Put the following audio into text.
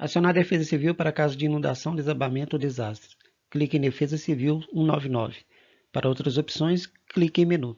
Acionar a Defesa Civil para caso de inundação, desabamento ou desastre. Clique em Defesa Civil 199. Para outras opções, clique em menu.